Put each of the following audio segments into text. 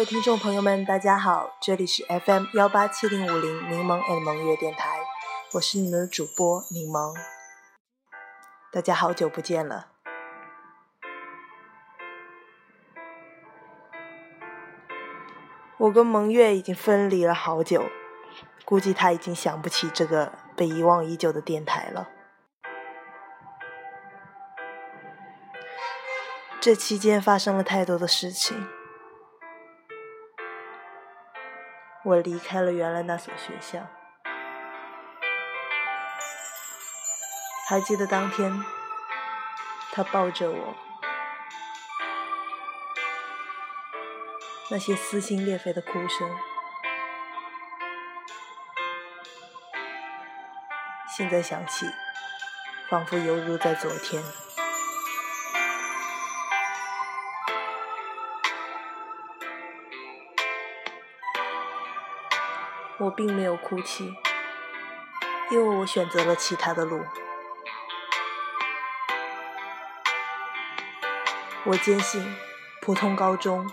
位听众朋友们，大家好，这里是 FM 幺八七零五零柠檬 and 萌月电台，我是你们的主播柠檬，大家好久不见了。我跟萌月已经分离了好久，估计他已经想不起这个被遗忘已久的电台了。这期间发生了太多的事情。我离开了原来那所学校，还记得当天，他抱着我，那些撕心裂肺的哭声，现在想起，仿佛犹如在昨天。我并没有哭泣，因为我选择了其他的路。我坚信，普通高中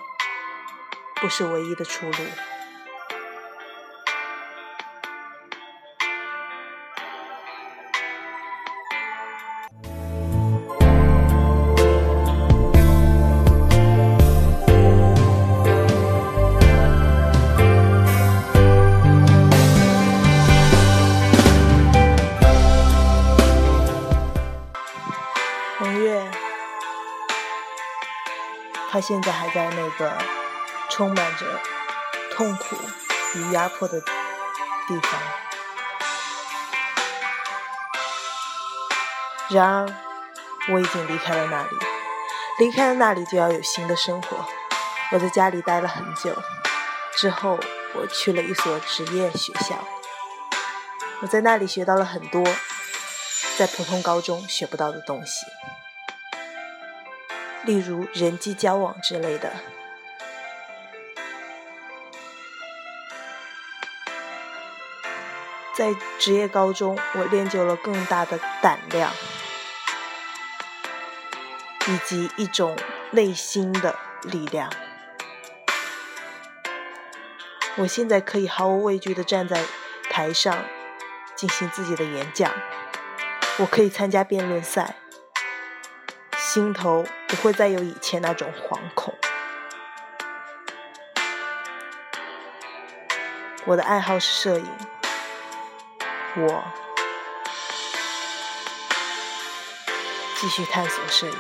不是唯一的出路。现在还在那个充满着痛苦与压迫的地方。然而，我已经离开了那里，离开了那里就要有新的生活。我在家里待了很久，之后我去了一所职业学校，我在那里学到了很多在普通高中学不到的东西。例如人际交往之类的，在职业高中，我练就了更大的胆量，以及一种内心的力量。我现在可以毫无畏惧的站在台上进行自己的演讲，我可以参加辩论赛。心头不会再有以前那种惶恐。我的爱好是摄影，我继续探索摄影。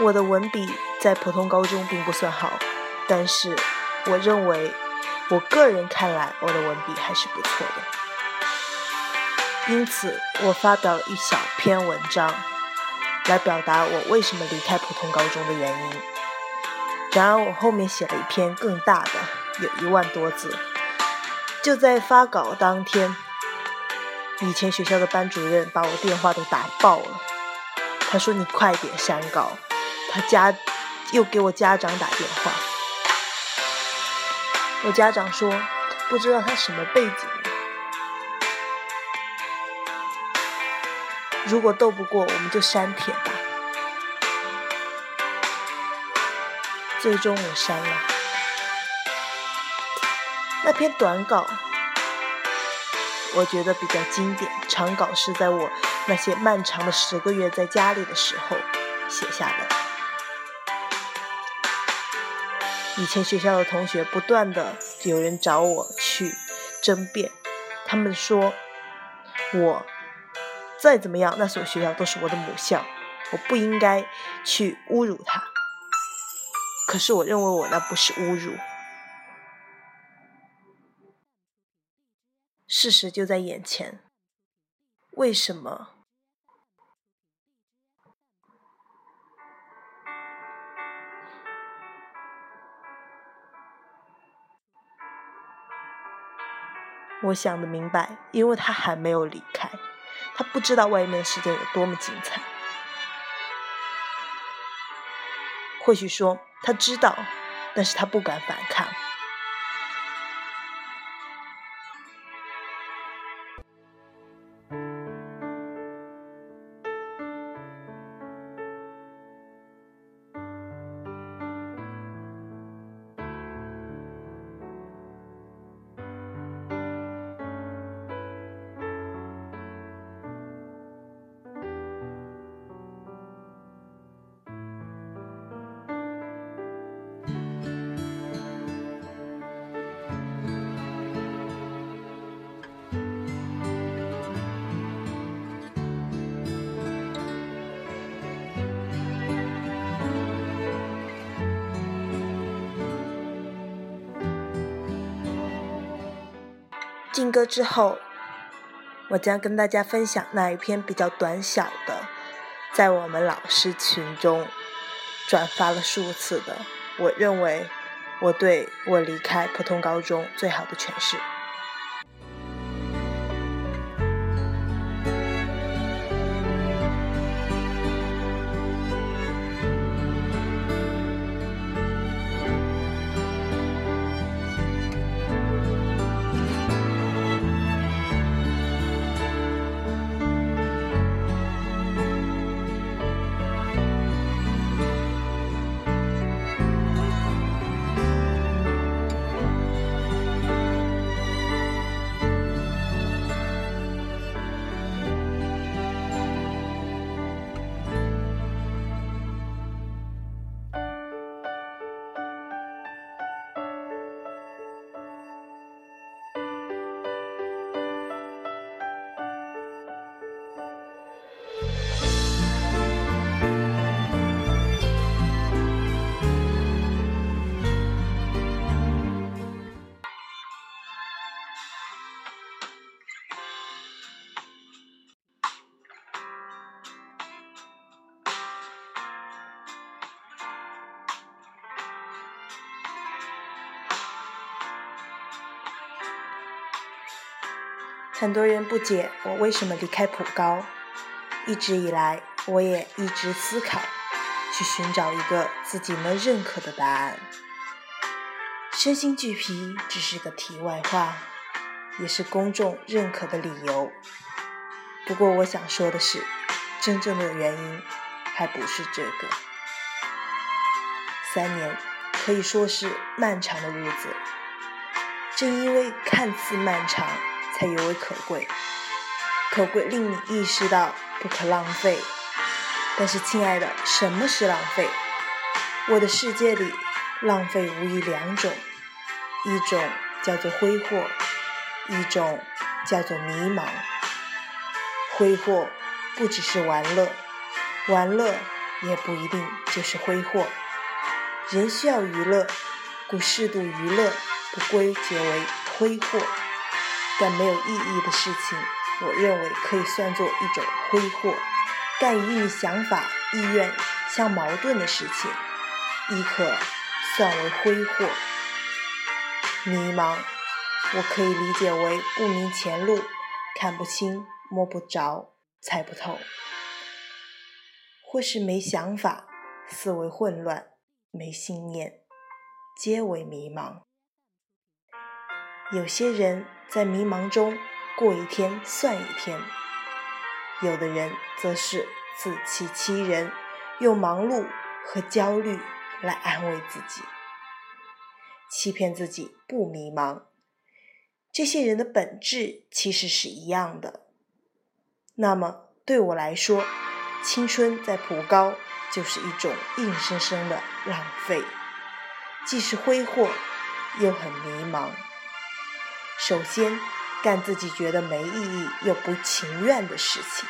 我的文笔在普通高中并不算好。但是，我认为，我个人看来，我的文笔还是不错的。因此，我发表了一小篇文章，来表达我为什么离开普通高中的原因。然而，我后面写了一篇更大的，有一万多字。就在发稿当天，以前学校的班主任把我电话都打爆了。他说：“你快点删稿。”他家又给我家长打电话。我家长说，不知道他什么背景，如果斗不过，我们就删帖吧。最终我删了那篇短稿，我觉得比较经典。长稿是在我那些漫长的十个月在家里的时候写下的。以前学校的同学不断的有人找我去争辩，他们说我再怎么样，那所学校都是我的母校，我不应该去侮辱他。可是我认为我那不是侮辱，事实就在眼前，为什么？我想的明白，因为他还没有离开，他不知道外面的世界有多么精彩。或许说他知道，但是他不敢反抗。听歌之后，我将跟大家分享那一篇比较短小的，在我们老师群中转发了数次的，我认为我对我离开普通高中最好的诠释。很多人不解我为什么离开普高，一直以来我也一直思考，去寻找一个自己能认可的答案。身心俱疲只是个题外话，也是公众认可的理由。不过我想说的是，真正的原因还不是这个。三年可以说是漫长的日子，正因为看似漫长。才尤为可贵，可贵令你意识到不可浪费。但是，亲爱的，什么是浪费？我的世界里，浪费无疑两种：一种叫做挥霍，一种叫做迷茫。挥霍不只是玩乐，玩乐也不一定就是挥霍。人需要娱乐，故适度娱乐不归结为挥霍。但没有意义的事情，我认为可以算作一种挥霍；干与你想法、意愿相矛盾的事情，亦可算为挥霍。迷茫，我可以理解为不明前路，看不清、摸不着、猜不透，或是没想法、思维混乱、没信念，皆为迷茫。有些人。在迷茫中过一天算一天，有的人则是自欺欺人，用忙碌和焦虑来安慰自己，欺骗自己不迷茫。这些人的本质其实是一样的。那么对我来说，青春在普高就是一种硬生生的浪费，既是挥霍，又很迷茫。首先，干自己觉得没意义又不情愿的事情。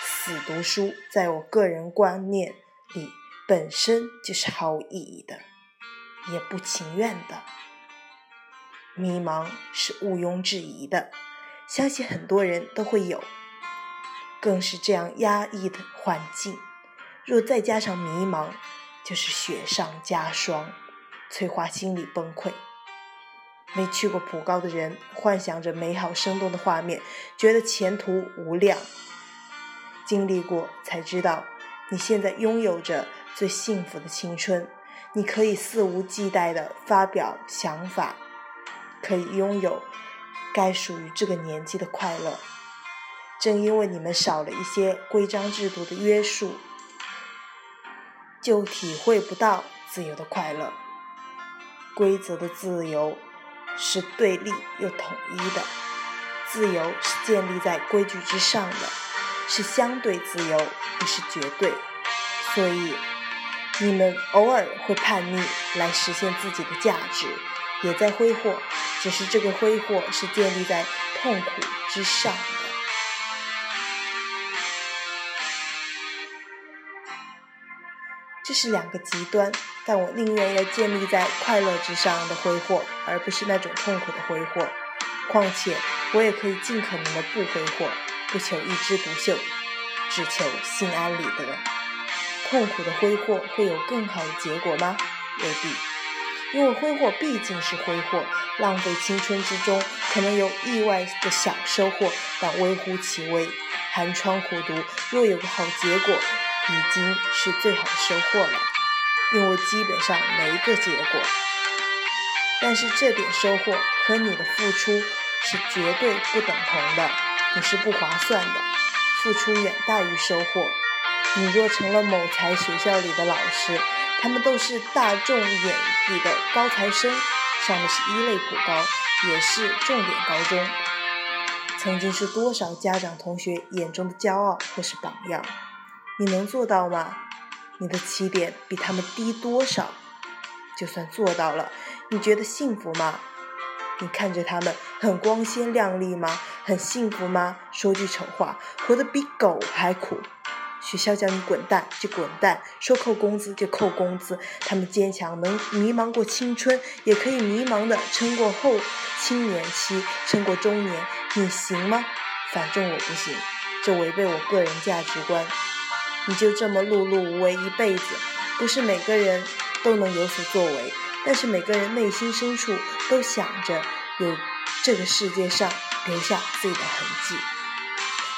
死读书，在我个人观念里本身就是毫无意义的，也不情愿的。迷茫是毋庸置疑的，相信很多人都会有。更是这样压抑的环境，若再加上迷茫，就是雪上加霜，催化心理崩溃。没去过普高的人，幻想着美好生动的画面，觉得前途无量。经历过才知道，你现在拥有着最幸福的青春，你可以肆无忌惮地发表想法，可以拥有该属于这个年纪的快乐。正因为你们少了一些规章制度的约束，就体会不到自由的快乐。规则的自由。是对立又统一的，自由是建立在规矩之上的，是相对自由，不是绝对。所以，你们偶尔会叛逆来实现自己的价值，也在挥霍，只是这个挥霍是建立在痛苦之上的。这是两个极端。但我宁愿要建立在快乐之上的挥霍，而不是那种痛苦的挥霍。况且我也可以尽可能的不挥霍，不求一枝独秀，只求心安理得。痛苦的挥霍会有更好的结果吗？未必，因为挥霍毕竟是挥霍，浪费青春之中可能有意外的小收获，但微乎其微。寒窗苦读，若有个好结果，已经是最好的收获了。因为基本上没个结果，但是这点收获和你的付出是绝对不等同的，你是不划算的，付出远大于收获。你若成了某才学校里的老师，他们都是大众眼里的高材生，上的是一类普高，也是重点高中，曾经是多少家长同学眼中的骄傲或是榜样，你能做到吗？你的起点比他们低多少？就算做到了，你觉得幸福吗？你看着他们很光鲜亮丽吗？很幸福吗？说句丑话，活得比狗还苦。学校叫你滚蛋就滚蛋，说扣工资就扣工资。他们坚强，能迷茫过青春，也可以迷茫的撑过后青年期，撑过中年。你行吗？反正我不行，这违背我个人价值观。你就这么碌碌无为一辈子，不是每个人都能有所作为，但是每个人内心深处都想着有这个世界上留下自己的痕迹，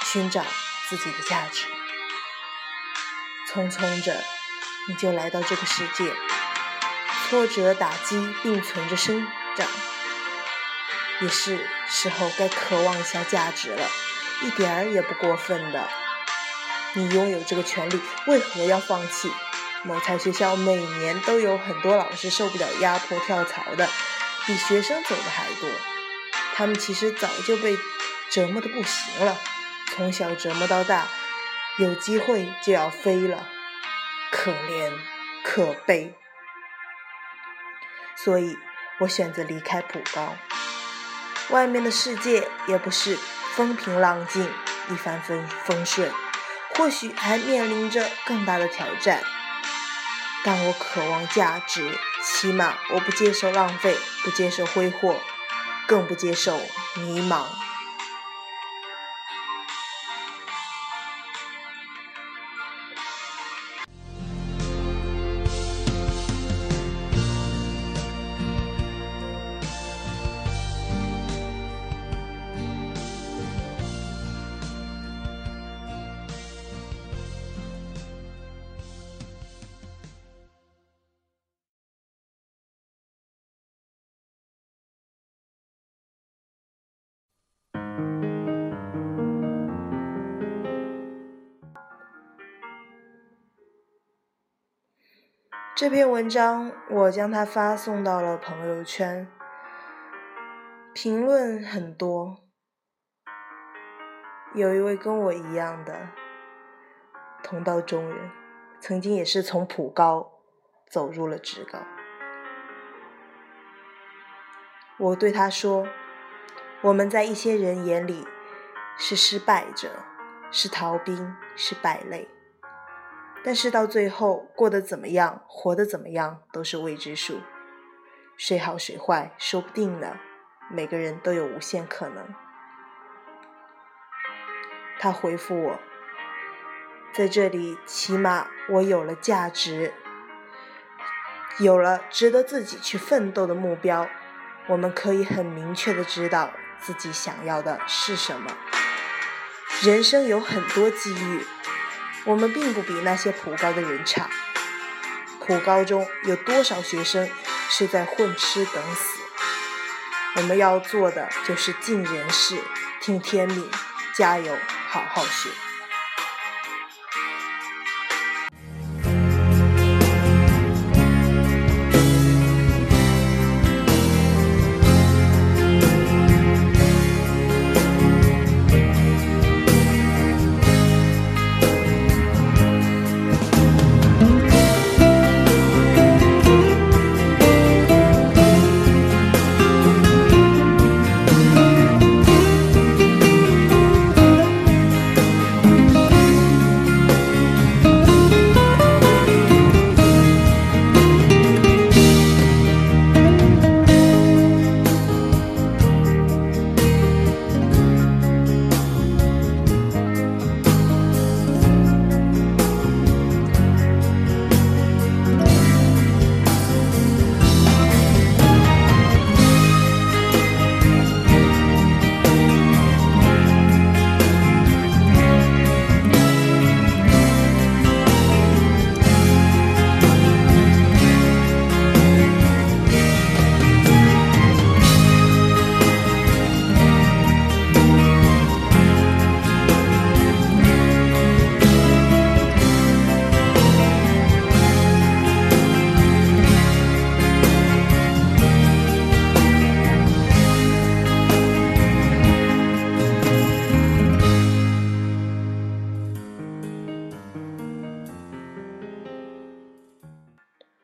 寻找自己的价值。匆匆着，你就来到这个世界，挫折打击并存着生长，也是时候该渴望一下价值了，一点儿也不过分的。你拥有这个权利，为何要放弃？某才学校每年都有很多老师受不了压迫跳槽的，比学生走的还多。他们其实早就被折磨的不行了，从小折磨到大，有机会就要飞了，可怜可悲。所以我选择离开普高，外面的世界也不是风平浪静、一帆风风顺。或许还面临着更大的挑战，但我渴望价值，起码我不接受浪费，不接受挥霍，更不接受迷茫。这篇文章我将它发送到了朋友圈，评论很多。有一位跟我一样的同道中人，曾经也是从普高走入了职高。我对他说：“我们在一些人眼里是失败者，是逃兵，是败类。”但是到最后过得怎么样，活得怎么样都是未知数，谁好谁坏说不定呢。每个人都有无限可能。他回复我，在这里起码我有了价值，有了值得自己去奋斗的目标，我们可以很明确的知道自己想要的是什么。人生有很多机遇。我们并不比那些普高的人差。普高中有多少学生是在混吃等死？我们要做的就是尽人事，听天命，加油，好好学。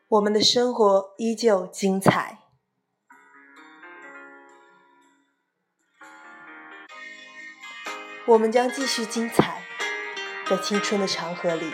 我们的生活依旧精彩。我们将继续精彩，在青春的长河里。